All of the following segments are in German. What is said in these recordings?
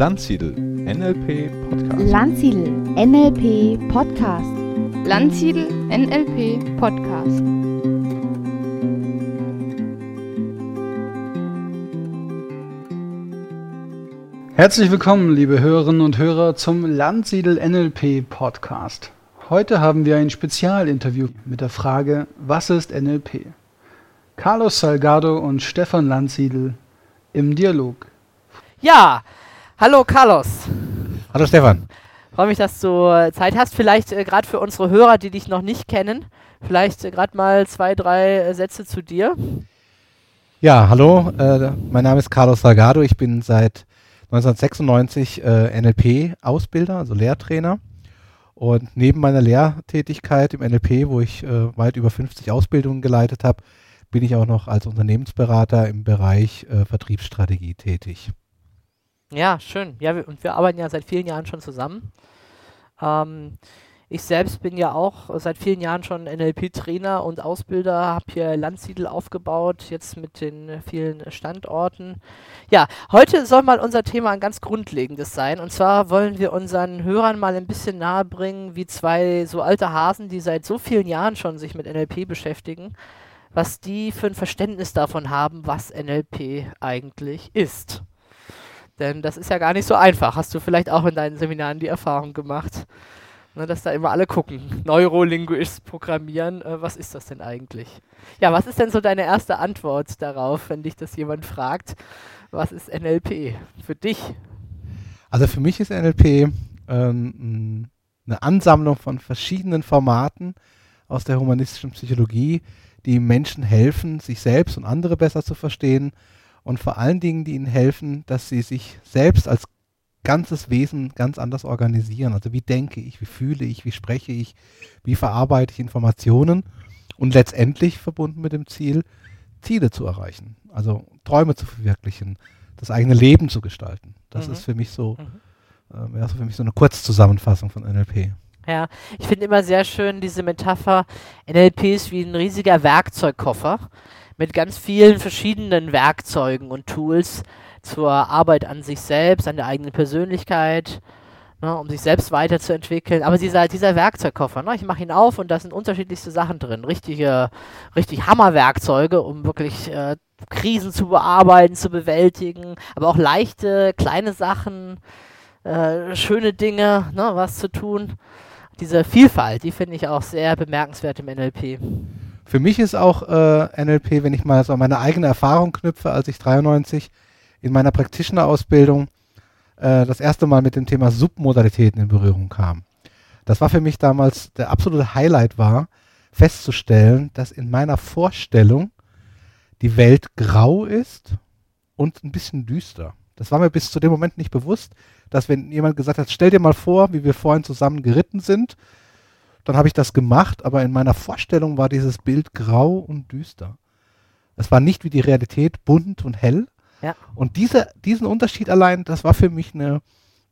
Landsiedel NLP Podcast. Landsiedel NLP Podcast. Landsiedel NLP Podcast. Herzlich willkommen, liebe Hörerinnen und Hörer, zum Landsiedel NLP Podcast. Heute haben wir ein Spezialinterview mit der Frage, was ist NLP? Carlos Salgado und Stefan Landsiedel im Dialog. Ja, hallo Carlos. Hallo Stefan. Freue mich, dass du äh, Zeit hast. Vielleicht äh, gerade für unsere Hörer, die dich noch nicht kennen, vielleicht äh, gerade mal zwei, drei äh, Sätze zu dir. Ja, hallo. Äh, mein Name ist Carlos Salgado. Ich bin seit 1996 äh, NLP-Ausbilder, also Lehrtrainer. Und neben meiner Lehrtätigkeit im NLP, wo ich weit über 50 Ausbildungen geleitet habe, bin ich auch noch als Unternehmensberater im Bereich Vertriebsstrategie tätig. Ja, schön. Ja, wir, und wir arbeiten ja seit vielen Jahren schon zusammen. Ähm, ich selbst bin ja auch seit vielen Jahren schon NLP-Trainer und Ausbilder, habe hier Landsiedel aufgebaut, jetzt mit den vielen Standorten. Ja, heute soll mal unser Thema ein ganz grundlegendes sein. Und zwar wollen wir unseren Hörern mal ein bisschen nahebringen, wie zwei so alte Hasen, die seit so vielen Jahren schon sich mit NLP beschäftigen, was die für ein Verständnis davon haben, was NLP eigentlich ist. Denn das ist ja gar nicht so einfach. Hast du vielleicht auch in deinen Seminaren die Erfahrung gemacht, ne, dass da immer alle gucken. Neurolinguistisches Programmieren, äh, was ist das denn eigentlich? Ja, was ist denn so deine erste Antwort darauf, wenn dich das jemand fragt? Was ist NLP für dich? Also für mich ist NLP ähm, eine Ansammlung von verschiedenen Formaten aus der humanistischen Psychologie, die Menschen helfen, sich selbst und andere besser zu verstehen und vor allen Dingen, die ihnen helfen, dass sie sich selbst als ganzes Wesen ganz anders organisieren. Also wie denke ich, wie fühle ich, wie spreche ich, wie verarbeite ich Informationen und letztendlich verbunden mit dem Ziel, Ziele zu erreichen, also Träume zu verwirklichen, das eigene Leben zu gestalten. Das mhm. ist für mich so, mhm. äh, für mich so eine Kurzzusammenfassung von NLP. Ja, ich finde immer sehr schön diese Metapher, NLP ist wie ein riesiger Werkzeugkoffer mit ganz vielen verschiedenen Werkzeugen und Tools zur Arbeit an sich selbst, an der eigenen Persönlichkeit, ne, um sich selbst weiterzuentwickeln. Aber dieser, dieser Werkzeugkoffer, ne, ich mache ihn auf und da sind unterschiedlichste Sachen drin. Richtige, richtig Hammerwerkzeuge, um wirklich äh, Krisen zu bearbeiten, zu bewältigen, aber auch leichte, kleine Sachen, äh, schöne Dinge, ne, was zu tun. Diese Vielfalt, die finde ich auch sehr bemerkenswert im NLP. Für mich ist auch äh, NLP, wenn ich mal so meine eigene Erfahrung knüpfe, als ich 93 in meiner Practitioner-Ausbildung äh, das erste Mal mit dem Thema Submodalitäten in Berührung kam. Das war für mich damals der absolute Highlight war, festzustellen, dass in meiner Vorstellung die Welt grau ist und ein bisschen düster. Das war mir bis zu dem Moment nicht bewusst, dass wenn jemand gesagt hat, stell dir mal vor, wie wir vorhin zusammen geritten sind, dann habe ich das gemacht, aber in meiner Vorstellung war dieses Bild grau und düster. Es war nicht wie die Realität bunt und hell. Ja. Und diese, diesen Unterschied allein, das war für mich eine,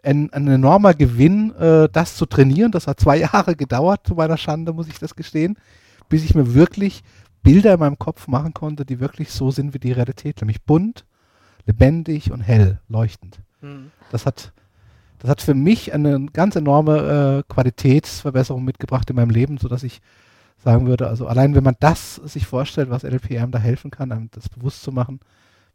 ein, ein enormer Gewinn, äh, das zu trainieren. Das hat zwei Jahre gedauert, zu meiner Schande, muss ich das gestehen, bis ich mir wirklich Bilder in meinem Kopf machen konnte, die wirklich so sind wie die Realität, nämlich bunt, lebendig und hell, leuchtend. Mhm. Das hat das hat für mich eine ganz enorme äh, Qualitätsverbesserung mitgebracht in meinem Leben, sodass ich sagen würde, also allein wenn man das sich vorstellt, was NLP da helfen kann, einem das bewusst zu machen,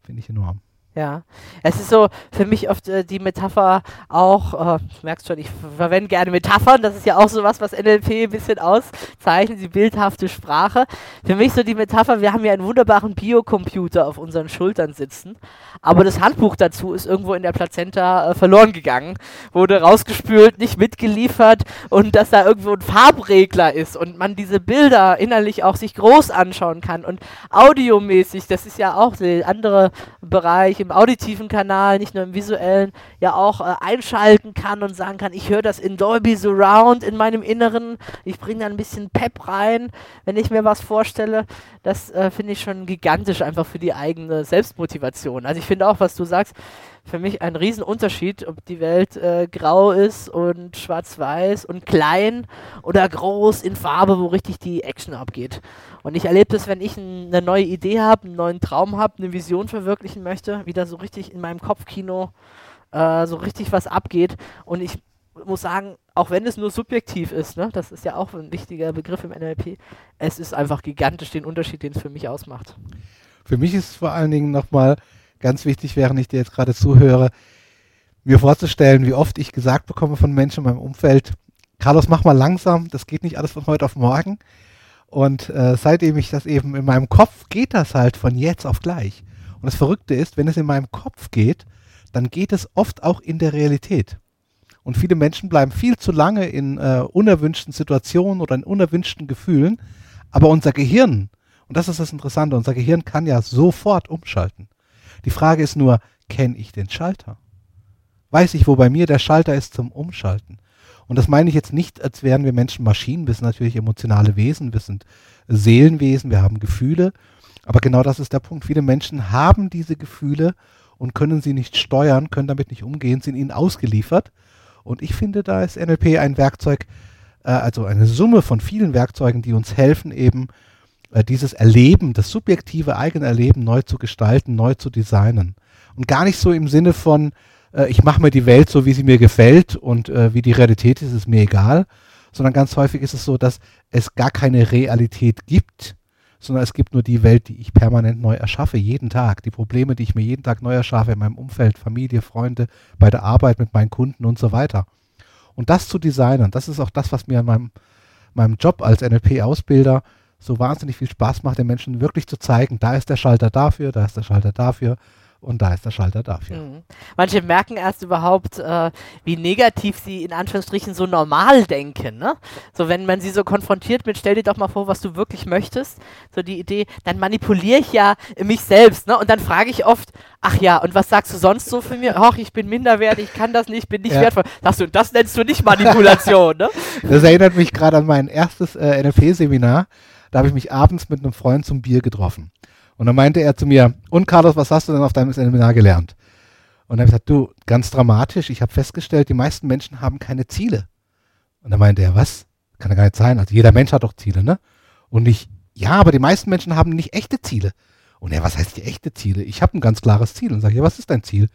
finde ich enorm. Ja, es ist so für mich oft äh, die Metapher auch, äh, merkst schon, ich verwende gerne Metaphern, das ist ja auch so was, was NLP ein bisschen auszeichnet, die bildhafte Sprache. Für mich so die Metapher, wir haben ja einen wunderbaren Biocomputer auf unseren Schultern sitzen, aber das Handbuch dazu ist irgendwo in der Plazenta äh, verloren gegangen, wurde rausgespült, nicht mitgeliefert und dass da irgendwo ein Farbregler ist und man diese Bilder innerlich auch sich groß anschauen kann und audiomäßig, das ist ja auch der andere Bereich, im auditiven Kanal, nicht nur im visuellen, ja auch äh, einschalten kann und sagen kann, ich höre das in Dolby Surround in meinem Inneren. Ich bringe da ein bisschen Pep rein, wenn ich mir was vorstelle. Das äh, finde ich schon gigantisch einfach für die eigene Selbstmotivation. Also ich finde auch, was du sagst, für mich ein Riesenunterschied, ob die Welt äh, grau ist und schwarz-weiß und klein oder groß in Farbe, wo richtig die Action abgeht. Und ich erlebe das, wenn ich eine neue Idee habe, einen neuen Traum habe, eine Vision verwirklichen möchte, wieder so richtig in meinem Kopfkino äh, so richtig was abgeht. Und ich muss sagen, auch wenn es nur subjektiv ist, ne, das ist ja auch ein wichtiger Begriff im NLP, es ist einfach gigantisch den Unterschied, den es für mich ausmacht. Für mich ist vor allen Dingen nochmal ganz wichtig, während ich dir jetzt gerade zuhöre, mir vorzustellen, wie oft ich gesagt bekomme von Menschen in meinem Umfeld, Carlos, mach mal langsam, das geht nicht alles von heute auf morgen. Und äh, seitdem ich das eben in meinem Kopf geht das halt von jetzt auf gleich. Und das Verrückte ist, wenn es in meinem Kopf geht, dann geht es oft auch in der Realität. Und viele Menschen bleiben viel zu lange in äh, unerwünschten Situationen oder in unerwünschten Gefühlen. Aber unser Gehirn, und das ist das Interessante, unser Gehirn kann ja sofort umschalten. Die Frage ist nur, kenne ich den Schalter? Weiß ich, wo bei mir der Schalter ist zum Umschalten? Und das meine ich jetzt nicht, als wären wir Menschen Maschinen. Wir sind natürlich emotionale Wesen, wir sind Seelenwesen, wir haben Gefühle. Aber genau das ist der Punkt. Viele Menschen haben diese Gefühle und können sie nicht steuern, können damit nicht umgehen, sind ihnen ausgeliefert. Und ich finde, da ist NLP ein Werkzeug, äh, also eine Summe von vielen Werkzeugen, die uns helfen, eben äh, dieses Erleben, das subjektive eigene Erleben neu zu gestalten, neu zu designen. Und gar nicht so im Sinne von, äh, ich mache mir die Welt so, wie sie mir gefällt und äh, wie die Realität ist, ist mir egal, sondern ganz häufig ist es so, dass es gar keine Realität gibt, sondern es gibt nur die Welt, die ich permanent neu erschaffe, jeden Tag. Die Probleme, die ich mir jeden Tag neu erschaffe in meinem Umfeld, Familie, Freunde, bei der Arbeit mit meinen Kunden und so weiter. Und das zu designen, das ist auch das, was mir an meinem, meinem Job als NLP-Ausbilder so wahnsinnig viel Spaß macht, den Menschen wirklich zu zeigen, da ist der Schalter dafür, da ist der Schalter dafür und da ist der Schalter dafür. Mhm. Manche merken erst überhaupt, äh, wie negativ sie in Anführungsstrichen so normal denken. Ne? So, wenn man sie so konfrontiert mit, stell dir doch mal vor, was du wirklich möchtest, so die Idee, dann manipuliere ich ja mich selbst. Ne? Und dann frage ich oft, ach ja, und was sagst du sonst so für mir? Ach, ich bin minderwertig, ich kann das nicht, bin nicht ja. wertvoll. Sagst du, das nennst du nicht Manipulation, ne? Das erinnert mich gerade an mein erstes äh, NLP-Seminar. Da habe ich mich abends mit einem Freund zum Bier getroffen. Und dann meinte er zu mir, und Carlos, was hast du denn auf deinem Seminar gelernt? Und dann habe ich gesagt, du, ganz dramatisch, ich habe festgestellt, die meisten Menschen haben keine Ziele. Und dann meinte er, was? Kann ja gar nicht sein. Also jeder Mensch hat doch Ziele, ne? Und ich, ja, aber die meisten Menschen haben nicht echte Ziele. Und er, was heißt die echte Ziele? Ich habe ein ganz klares Ziel. Und sage, ja, was ist dein Ziel?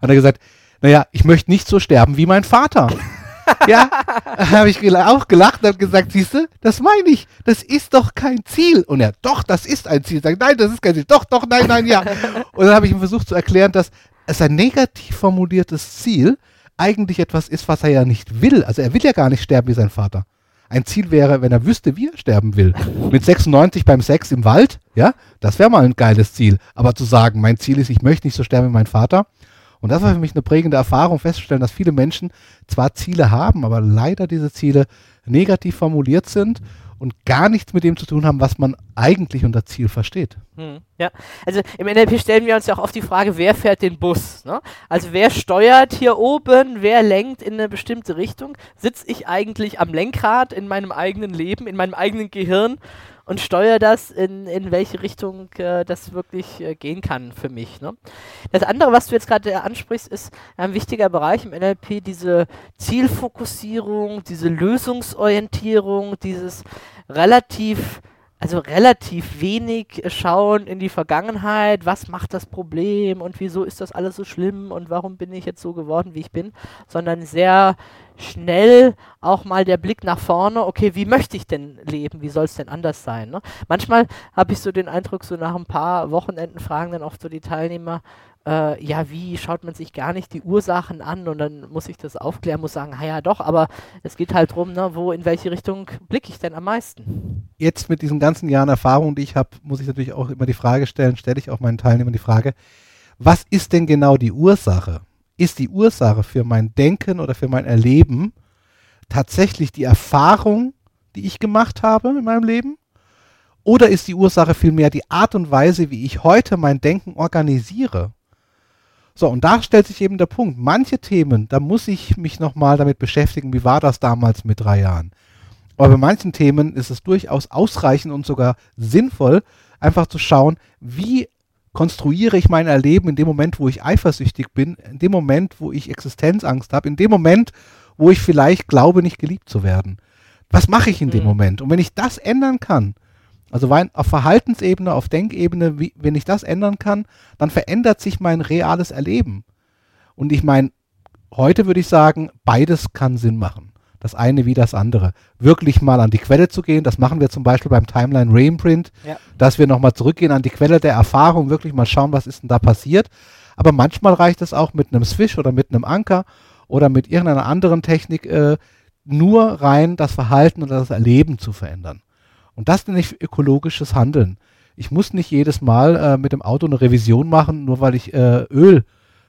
Hat er gesagt, naja, ich möchte nicht so sterben wie mein Vater ja, habe ich auch gelacht und habe gesagt, siehst du, das meine ich, das ist doch kein Ziel. Und er, doch, das ist ein Ziel. Sagt, nein, das ist kein Ziel. Doch, doch, nein, nein, ja. Und dann habe ich ihm versucht zu erklären, dass es ein negativ formuliertes Ziel eigentlich etwas ist, was er ja nicht will. Also er will ja gar nicht sterben wie sein Vater. Ein Ziel wäre, wenn er wüsste, wie er sterben will. Mit 96 beim Sex im Wald, ja, das wäre mal ein geiles Ziel. Aber zu sagen, mein Ziel ist, ich möchte nicht so sterben wie mein Vater, und das war für mich eine prägende Erfahrung, festzustellen, dass viele Menschen zwar Ziele haben, aber leider diese Ziele negativ formuliert sind und gar nichts mit dem zu tun haben, was man eigentlich unter Ziel versteht. Hm, ja, also im NLP stellen wir uns ja auch oft die Frage, wer fährt den Bus? Ne? Also wer steuert hier oben, wer lenkt in eine bestimmte Richtung? Sitze ich eigentlich am Lenkrad in meinem eigenen Leben, in meinem eigenen Gehirn und steuere das, in, in welche Richtung äh, das wirklich äh, gehen kann für mich. Ne? Das andere, was du jetzt gerade äh, ansprichst, ist ein wichtiger Bereich im NLP, diese Zielfokussierung, diese Lösungsorientierung, dieses relativ also relativ wenig schauen in die Vergangenheit, was macht das Problem und wieso ist das alles so schlimm und warum bin ich jetzt so geworden, wie ich bin, sondern sehr schnell auch mal der Blick nach vorne, okay, wie möchte ich denn leben, wie soll es denn anders sein? Ne? Manchmal habe ich so den Eindruck, so nach ein paar Wochenenden fragen dann oft so die Teilnehmer, äh, ja, wie schaut man sich gar nicht die Ursachen an und dann muss ich das aufklären, muss sagen, ja doch, aber es geht halt darum, ne, wo, in welche Richtung blicke ich denn am meisten? Jetzt mit diesen ganzen Jahren Erfahrung, die ich habe, muss ich natürlich auch immer die Frage stellen, stelle ich auch meinen Teilnehmern die Frage, was ist denn genau die Ursache? Ist die Ursache für mein Denken oder für mein Erleben tatsächlich die Erfahrung, die ich gemacht habe in meinem Leben? Oder ist die Ursache vielmehr die Art und Weise, wie ich heute mein Denken organisiere? So, und da stellt sich eben der Punkt. Manche Themen, da muss ich mich nochmal damit beschäftigen, wie war das damals mit drei Jahren. Aber bei manchen Themen ist es durchaus ausreichend und sogar sinnvoll, einfach zu schauen, wie konstruiere ich mein Erleben in dem Moment, wo ich eifersüchtig bin, in dem Moment, wo ich Existenzangst habe, in dem Moment, wo ich vielleicht glaube, nicht geliebt zu werden. Was mache ich in dem mhm. Moment? Und wenn ich das ändern kann, also auf Verhaltensebene, auf Denkebene, wie, wenn ich das ändern kann, dann verändert sich mein reales Erleben. Und ich meine, heute würde ich sagen, beides kann Sinn machen. Das eine wie das andere. Wirklich mal an die Quelle zu gehen, das machen wir zum Beispiel beim Timeline Reimprint, Ja. dass wir nochmal zurückgehen an die Quelle der Erfahrung, wirklich mal schauen, was ist denn da passiert. Aber manchmal reicht es auch mit einem Swish oder mit einem Anker oder mit irgendeiner anderen Technik äh, nur rein das Verhalten oder das Erleben zu verändern. Und das nenne ich ökologisches Handeln. Ich muss nicht jedes Mal äh, mit dem Auto eine Revision machen, nur weil ich äh, Öl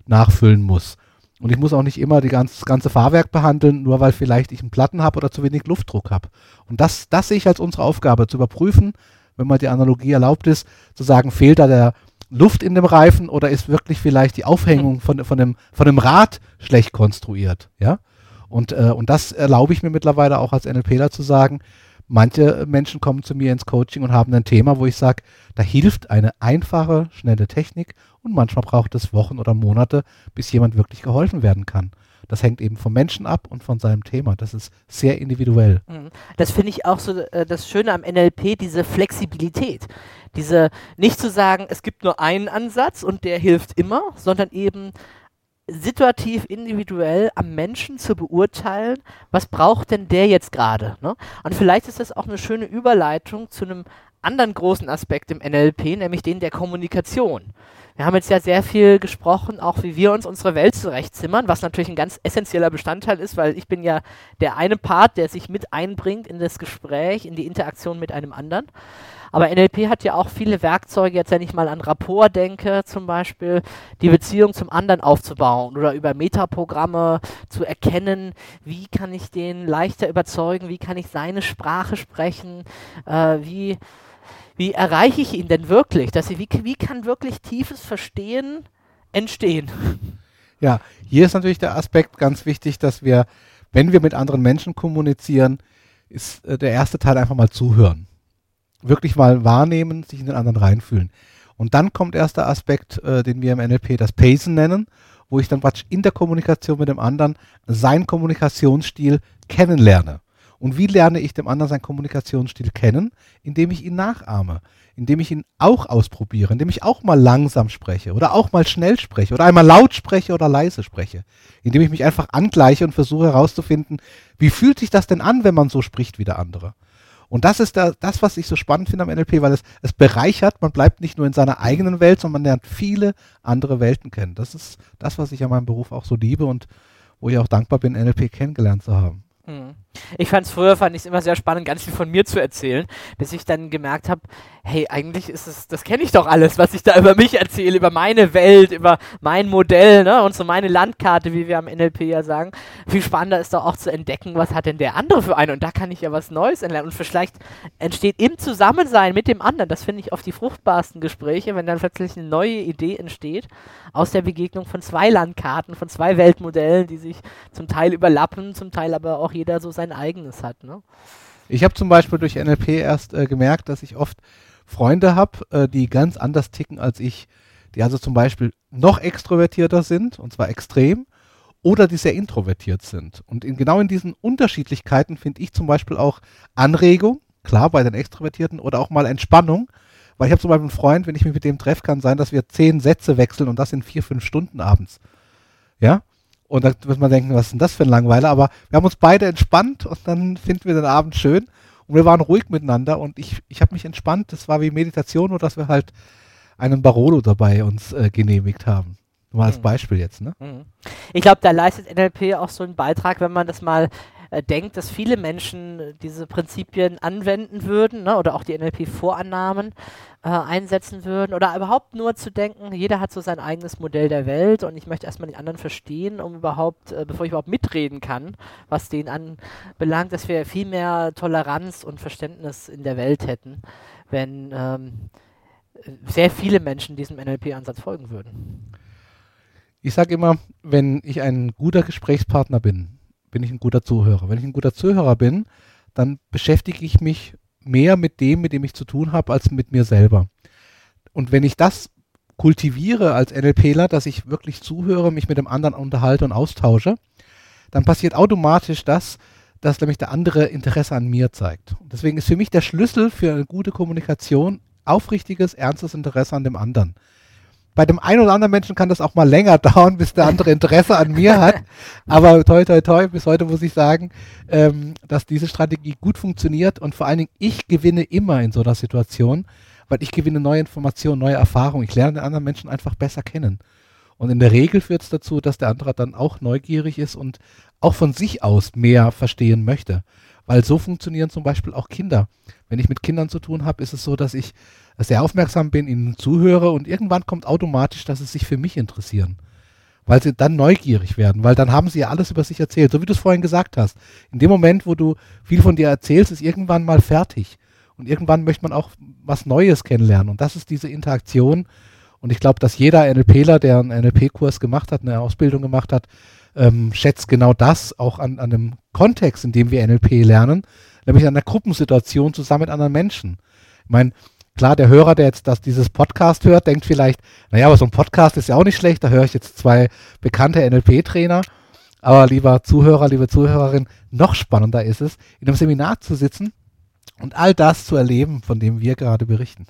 nachfüllen muss. Und ich muss auch nicht immer die ganz, das ganze Fahrwerk behandeln, nur weil vielleicht ich einen Platten habe oder zu wenig Luftdruck habe. Und das, das sehe ich als unsere Aufgabe, zu überprüfen, wenn mal die Analogie erlaubt ist, zu sagen, fehlt da der Luft in dem Reifen oder ist wirklich vielleicht die Aufhängung von, von, dem, von dem Rad schlecht konstruiert. Ja? Und, äh, und das erlaube ich mir mittlerweile auch als NLPler zu sagen, manche Menschen kommen zu mir ins Coaching und haben ein Thema, wo ich sage, da hilft eine einfache, schnelle Technik und manchmal braucht es Wochen oder Monate, bis jemand wirklich geholfen werden kann. Das hängt eben vom Menschen ab und von seinem Thema. Das ist sehr individuell. Mhm. Das finde ich auch so äh, das Schöne am NLP, diese Flexibilität. Diese, nicht zu sagen, es gibt nur einen Ansatz und der hilft immer, sondern eben situativ, individuell am Menschen zu beurteilen, was braucht denn der jetzt gerade. Ne? Und vielleicht ist das auch eine schöne Überleitung zu einem anderen großen Aspekt im NLP, nämlich den der Kommunikation. Wir haben jetzt ja sehr viel gesprochen, auch wie wir uns unsere Welt zurechtzimmern, was natürlich ein ganz essentieller Bestandteil ist, weil ich bin ja der eine Part, der sich mit einbringt in das Gespräch, in die Interaktion mit einem anderen. Aber NLP hat ja auch viele Werkzeuge, jetzt wenn ich mal an Rapport denke, zum Beispiel die Beziehung zum anderen aufzubauen oder über Metaprogramme zu erkennen, wie kann ich den leichter überzeugen, wie kann ich seine Sprache sprechen, äh, wie, wie erreiche ich ihn denn wirklich, dass ich, wie, wie kann wirklich tiefes Verstehen entstehen. Ja, hier ist natürlich der Aspekt ganz wichtig, dass wir, wenn wir mit anderen Menschen kommunizieren, ist äh, der erste Teil einfach mal zuhören. Wirklich mal wahrnehmen, sich in den anderen reinfühlen. Und dann kommt erst der Aspekt, äh, den wir im NLP das Pacen nennen, wo ich dann praktisch in der Kommunikation mit dem anderen seinen Kommunikationsstil kennenlerne. Und wie lerne ich dem anderen seinen Kommunikationsstil kennen? Indem ich ihn nachahme, indem ich ihn auch ausprobiere, indem ich auch mal langsam spreche oder auch mal schnell spreche oder einmal laut spreche oder leise spreche, indem ich mich einfach angleiche und versuche herauszufinden, wie fühlt sich das denn an, wenn man so spricht wie der andere. Und das ist da, das, was ich so spannend finde am NLP, weil es, es bereichert, man bleibt nicht nur in seiner eigenen Welt, sondern man lernt viele andere Welten kennen. Das ist das, was ich an meinem Beruf auch so liebe und wo ich auch dankbar bin, NLP kennengelernt zu haben. Hm. Ich fand es früher, fand ich immer sehr spannend, ganz viel von mir zu erzählen, bis ich dann gemerkt habe, hey, eigentlich ist es, das kenne ich doch alles, was ich da über mich erzähle, über meine Welt, über mein Modell, ne, und so meine Landkarte, wie wir am NLP ja sagen. Viel spannender ist doch auch zu entdecken, was hat denn der andere für eine, und da kann ich ja was Neues lernen. Und vielleicht entsteht im Zusammensein mit dem anderen, das finde ich oft die fruchtbarsten Gespräche, wenn dann plötzlich eine neue Idee entsteht, aus der Begegnung von zwei Landkarten, von zwei Weltmodellen, die sich zum Teil überlappen, zum Teil aber auch jeder so sein eigenes hat. Ne? Ich habe zum Beispiel durch NLP erst äh, gemerkt, dass ich oft Freunde habe, äh, die ganz anders ticken als ich, die also zum Beispiel noch extrovertierter sind, und zwar extrem, oder die sehr introvertiert sind. Und in, genau in diesen Unterschiedlichkeiten finde ich zum Beispiel auch Anregung, klar bei den Extrovertierten, oder auch mal Entspannung. Weil ich habe zum Beispiel einen Freund, wenn ich mich mit dem treffe, kann sein, dass wir zehn Sätze wechseln und das in vier, fünf Stunden abends. Ja? Und da wird man denken, was ist denn das für ein Langweiler? Aber wir haben uns beide entspannt und dann finden wir den Abend schön. Und wir waren ruhig miteinander und ich, ich habe mich entspannt. Das war wie Meditation, nur dass wir halt einen Barolo dabei uns äh, genehmigt haben. Nur mal als Mhm. Beispiel jetzt, ne? Mhm. Ich glaube, da leistet NLP auch so einen Beitrag, wenn man das mal äh, denkt, dass viele Menschen diese Prinzipien anwenden würden ne, oder auch die NLP-Vorannahmen äh, einsetzen würden oder überhaupt nur zu denken, jeder hat so sein eigenes Modell der Welt und ich möchte erstmal den anderen verstehen, um überhaupt, äh, bevor ich überhaupt mitreden kann, was den anbelangt, dass wir viel mehr Toleranz und Verständnis in der Welt hätten, wenn ähm, äh, sehr viele Menschen diesem NLP-Ansatz folgen würden. Ich sage immer, wenn ich ein guter Gesprächspartner bin, bin ich ein guter Zuhörer. Wenn ich ein guter Zuhörer bin, dann beschäftige ich mich mehr mit dem, mit dem ich zu tun habe, als mit mir selber. Und wenn ich das kultiviere als NLPler, dass ich wirklich zuhöre, mich mit dem anderen unterhalte und austausche, dann passiert automatisch das, dass nämlich der andere Interesse an mir zeigt. Und deswegen ist für mich der Schlüssel für eine gute Kommunikation aufrichtiges, ernstes Interesse an dem anderen. Bei dem einen oder anderen Menschen kann das auch mal länger dauern, bis der andere Interesse an mir hat. Aber toi, toi, toi, bis heute muss ich sagen, ähm, dass diese Strategie gut funktioniert und vor allen Dingen ich gewinne immer in so einer Situation, weil ich gewinne neue Informationen, neue Erfahrungen. Ich lerne den anderen Menschen einfach besser kennen. Und in der Regel führt es dazu, dass der andere dann auch neugierig ist und auch von sich aus mehr verstehen möchte. Weil so funktionieren zum Beispiel auch Kinder. Wenn ich mit Kindern zu tun habe, ist es so, dass ich sehr aufmerksam bin, ihnen zuhöre und irgendwann kommt automatisch, dass sie sich für mich interessieren. Weil sie dann neugierig werden, weil dann haben sie ja alles über sich erzählt, so wie du es vorhin gesagt hast. In dem Moment, wo du viel von dir erzählst, ist irgendwann mal fertig. Und irgendwann möchte man auch was Neues kennenlernen. Und das ist diese Interaktion. Und ich glaube, dass jeder NLPler, der einen NLP-Kurs gemacht hat, eine Ausbildung gemacht hat, ähm, schätzt genau das auch an, an dem Kontext, in dem wir NLP lernen, nämlich an der Gruppensituation zusammen mit anderen Menschen. Ich meine, klar, der Hörer, der jetzt das, dieses Podcast hört, denkt vielleicht, naja, aber so ein Podcast ist ja auch nicht schlecht, da höre ich jetzt zwei bekannte NLP-Trainer. Aber lieber Zuhörer, liebe Zuhörerin, noch spannender ist es, in einem Seminar zu sitzen und all das zu erleben, von dem wir gerade berichten.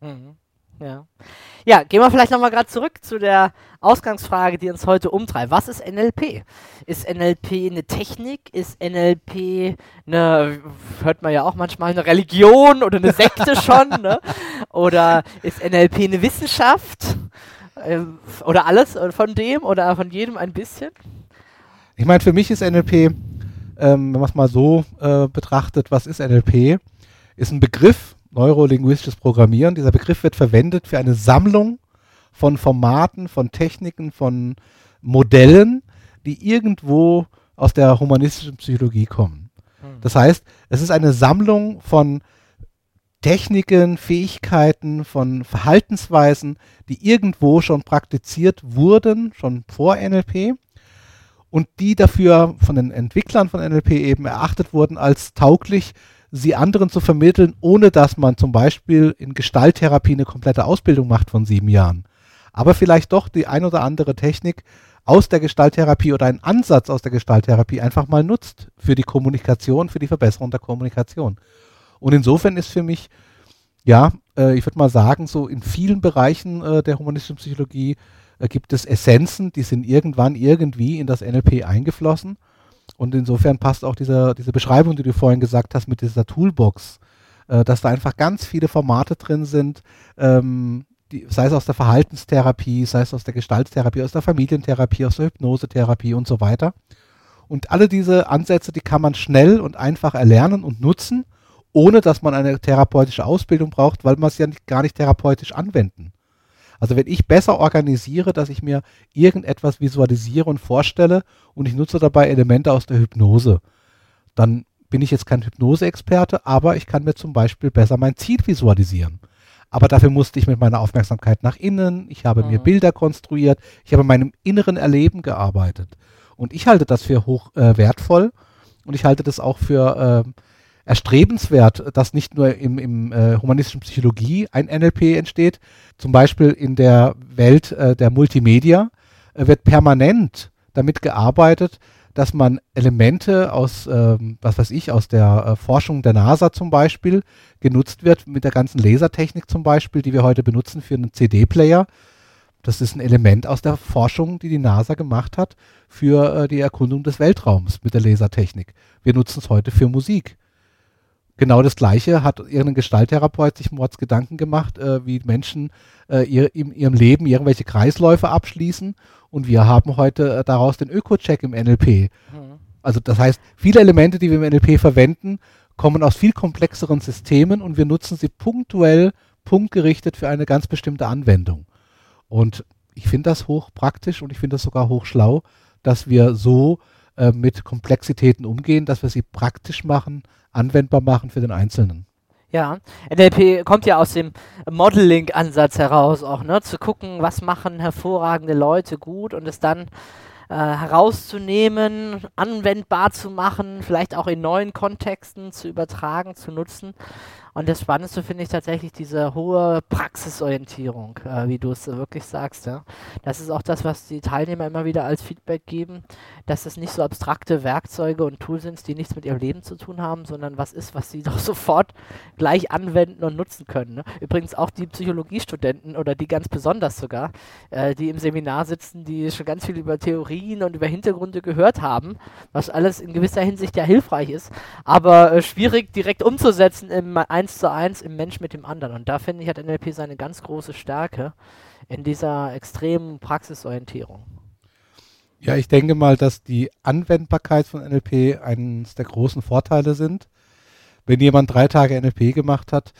Mhm. Ja. ja, gehen wir vielleicht nochmal gerade zurück zu der Ausgangsfrage, die uns heute umtreibt. Was ist NLP? Ist NLP eine Technik? Ist NLP eine, hört man ja auch manchmal, eine Religion oder eine Sekte schon? Ne? Oder ist NLP eine Wissenschaft? Ähm, oder alles von dem oder von jedem ein bisschen? Ich meine, für mich ist NLP, ähm, wenn man es mal so äh, betrachtet, was ist NLP? Ist ein Begriff, neurolinguistisches Programmieren. Dieser Begriff wird verwendet für eine Sammlung von Formaten, von Techniken, von Modellen, die irgendwo aus der humanistischen Psychologie kommen. Hm. Das heißt, es ist eine Sammlung von Techniken, Fähigkeiten, von Verhaltensweisen, die irgendwo schon praktiziert wurden, schon vor NLP, und die dafür von den Entwicklern von NLP eben erachtet wurden als tauglich sie anderen zu vermitteln, ohne dass man zum Beispiel in Gestalttherapie eine komplette Ausbildung macht von sieben Jahren. Aber vielleicht doch die ein oder andere Technik aus der Gestalttherapie oder einen Ansatz aus der Gestalttherapie einfach mal nutzt für die Kommunikation, für die Verbesserung der Kommunikation. Und insofern ist für mich, ja, äh, ich würde mal sagen, so in vielen Bereichen äh, der humanistischen Psychologie äh, gibt es Essenzen, die sind irgendwann irgendwie in das NLP eingeflossen. Und insofern passt auch diese, diese Beschreibung, die du vorhin gesagt hast, mit dieser Toolbox, äh, dass da einfach ganz viele Formate drin sind, ähm, die, sei es aus der Verhaltenstherapie, sei es aus der Gestalttherapie, aus der Familientherapie, aus der Hypnosetherapie und so weiter. Und alle diese Ansätze, die kann man schnell und einfach erlernen und nutzen, ohne dass man eine therapeutische Ausbildung braucht, weil man es ja nicht, gar nicht therapeutisch anwenden. Also wenn ich besser organisiere, dass ich mir irgendetwas visualisiere und vorstelle und ich nutze dabei Elemente aus der Hypnose, dann bin ich jetzt kein Hypnose-Experte, aber ich kann mir zum Beispiel besser mein Ziel visualisieren. Aber dafür musste ich mit meiner Aufmerksamkeit nach innen, ich habe mhm. mir Bilder konstruiert, ich habe in meinem inneren Erleben gearbeitet. Und ich halte das für hoch äh, wertvoll und ich halte das auch für äh, erstrebenswert, dass nicht nur im, im äh, humanistischen Psychologie ein NLP entsteht, zum Beispiel in der Welt äh, der Multimedia äh, wird permanent damit gearbeitet, dass man Elemente aus, ähm, was weiß ich, aus der äh, Forschung der NASA zum Beispiel genutzt wird, mit der ganzen Lasertechnik zum Beispiel, die wir heute benutzen für einen CD-Player. Das ist ein Element aus der Forschung, die die NASA gemacht hat für äh, die Erkundung des Weltraums mit der Lasertechnik. Wir nutzen es heute für Musik. Genau das Gleiche hat irgendein Gestalttherapeut sich Mords Gedanken gemacht, äh, wie Menschen äh, ihr, in ihrem Leben irgendwelche Kreisläufe abschließen. Und wir haben heute äh, daraus den Öko-Check im NLP. Mhm. Also das heißt, viele Elemente, die wir im NLP verwenden, kommen aus viel komplexeren Systemen und wir nutzen sie punktuell, punktgerichtet für eine ganz bestimmte Anwendung. Und ich finde das hoch praktisch und ich finde das sogar hoch schlau, dass wir so äh, mit Komplexitäten umgehen, dass wir sie praktisch machen, anwendbar machen für den Einzelnen. Ja, NLP kommt ja aus dem Modeling-Ansatz heraus auch, ne? Zu gucken, was machen hervorragende Leute gut und es dann äh, herauszunehmen, anwendbar zu machen, vielleicht auch in neuen Kontexten zu übertragen, zu nutzen. Und das Spannendste finde ich tatsächlich diese hohe Praxisorientierung, äh, wie du es äh, wirklich sagst. Ja? Das ist auch das, was die Teilnehmer immer wieder als Feedback geben, dass es nicht so abstrakte Werkzeuge und Tools sind, die nichts mit ihrem Leben zu tun haben, sondern was ist, was sie doch sofort gleich anwenden und nutzen können. Ne? Übrigens auch die Psychologiestudenten oder die ganz besonders sogar, äh, die im Seminar sitzen, die schon ganz viel über Theorien und über Hintergründe gehört haben, was alles in gewisser Hinsicht ja hilfreich ist, aber äh, schwierig direkt umzusetzen im eins zu eins im Mensch mit dem anderen. Und da finde ich, hat NLP seine ganz große Stärke in dieser extremen Praxisorientierung. Ja, ich denke mal, dass die Anwendbarkeit von NLP eines der großen Vorteile sind. Wenn jemand drei Tage NLP gemacht hat,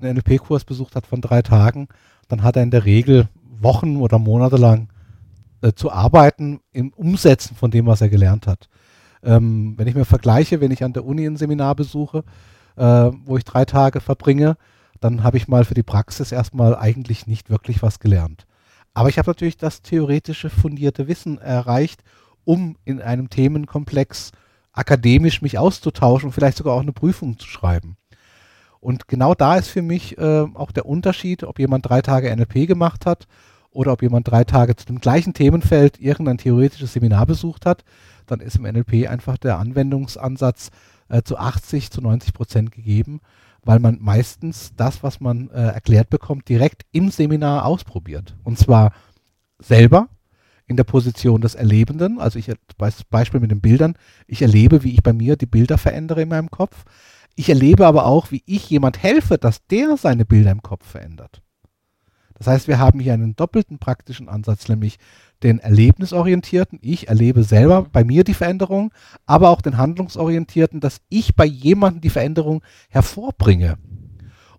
einen NLP-Kurs besucht hat von drei Tagen, dann hat er in der Regel Wochen oder Monate lang äh, zu arbeiten im Umsetzen von dem, was er gelernt hat. Ähm, wenn ich mir vergleiche, wenn ich an der Uni ein Seminar besuche, äh, wo ich drei Tage verbringe, dann habe ich mal für die Praxis erstmal eigentlich nicht wirklich was gelernt. Aber ich habe natürlich das theoretische fundierte Wissen erreicht, um in einem Themenkomplex akademisch mich auszutauschen und vielleicht sogar auch eine Prüfung zu schreiben. Und genau da ist für mich äh, auch der Unterschied, ob jemand drei Tage NLP gemacht hat oder ob jemand drei Tage zu dem gleichen Themenfeld irgendein theoretisches Seminar besucht hat, dann ist im NLP einfach der Anwendungsansatz äh, zu 80, zu 90 Prozent gegeben, weil man meistens das, was man äh, erklärt bekommt, direkt im Seminar ausprobiert. Und zwar selber in der Position des Erlebenden, also ich Beispiel mit den Bildern, ich erlebe, wie ich bei mir die Bilder verändere in meinem Kopf. Ich erlebe aber auch, wie ich jemand helfe, dass der seine Bilder im Kopf verändert. Das heißt, wir haben hier einen doppelten praktischen Ansatz, nämlich den erlebnisorientierten, ich erlebe selber bei mir die Veränderung, aber auch den handlungsorientierten, dass ich bei jemandem die Veränderung hervorbringe.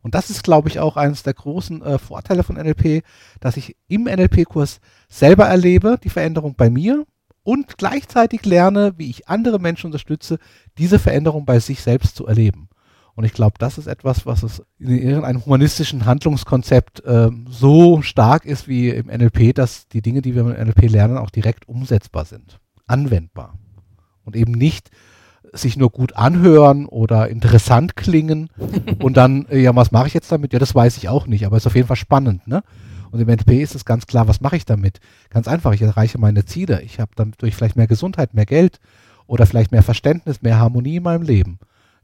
Und das ist, glaube ich, auch eines der großen äh, Vorteile von NLP, dass ich im NLP-Kurs selber erlebe, die Veränderung bei mir und gleichzeitig lerne, wie ich andere Menschen unterstütze, diese Veränderung bei sich selbst zu erleben. Und ich glaube, das ist etwas, was es in irgendeinem humanistischen Handlungskonzept äh, so stark ist wie im NLP, dass die Dinge, die wir im NLP lernen, auch direkt umsetzbar sind, anwendbar. Und eben nicht sich nur gut anhören oder interessant klingen und dann, äh, ja, was mache ich jetzt damit? Ja, das weiß ich auch nicht, aber es ist auf jeden Fall spannend, ne? Und im NLP ist es ganz klar, was mache ich damit? Ganz einfach, ich erreiche meine Ziele. Ich habe dann durch vielleicht mehr Gesundheit, mehr Geld oder vielleicht mehr Verständnis, mehr Harmonie in meinem Leben.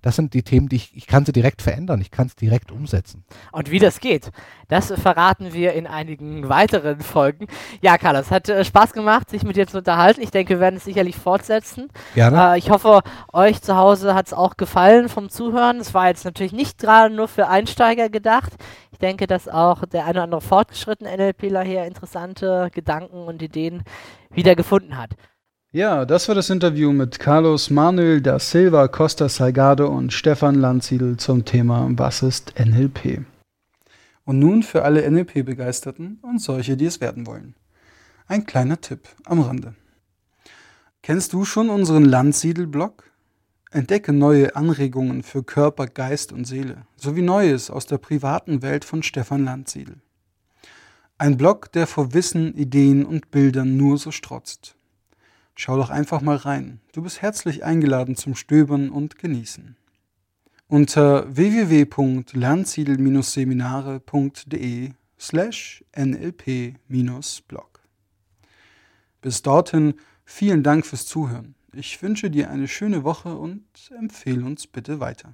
Das sind die Themen, die ich, ich kann sie direkt verändern, ich kann es direkt umsetzen. Und wie das geht, das verraten wir in einigen weiteren Folgen. Ja, Carlos, hat äh, Spaß gemacht, sich mit dir zu unterhalten. Ich denke, wir werden es sicherlich fortsetzen. Gerne. Äh, ich hoffe, euch zu Hause hat es auch gefallen vom Zuhören. Es war jetzt natürlich nicht gerade nur für Einsteiger gedacht. Ich denke, dass auch der eine oder andere fortgeschrittene NLPler hier interessante Gedanken und Ideen wieder gefunden hat. Ja, das war das Interview mit Carlos Manuel da Silva Costa Salgado und Stefan Landsiedel zum Thema Was ist NLP? Und nun für alle NLP-Begeisterten und solche, die es werden wollen. Ein kleiner Tipp am Rande. Kennst du schon unseren Landsiedel-Blog? Entdecke neue Anregungen für Körper, Geist und Seele, sowie Neues aus der privaten Welt von Stefan Landsiedel. Ein Blog, der vor Wissen, Ideen und Bildern nur so strotzt Schau doch einfach mal rein. Du bist herzlich eingeladen zum Stöbern und Genießen. Unter www.lernziel-seminare.de slash nlp-blog. Bis dorthin vielen Dank fürs Zuhören. Ich wünsche dir eine schöne Woche und empfehle uns bitte weiter.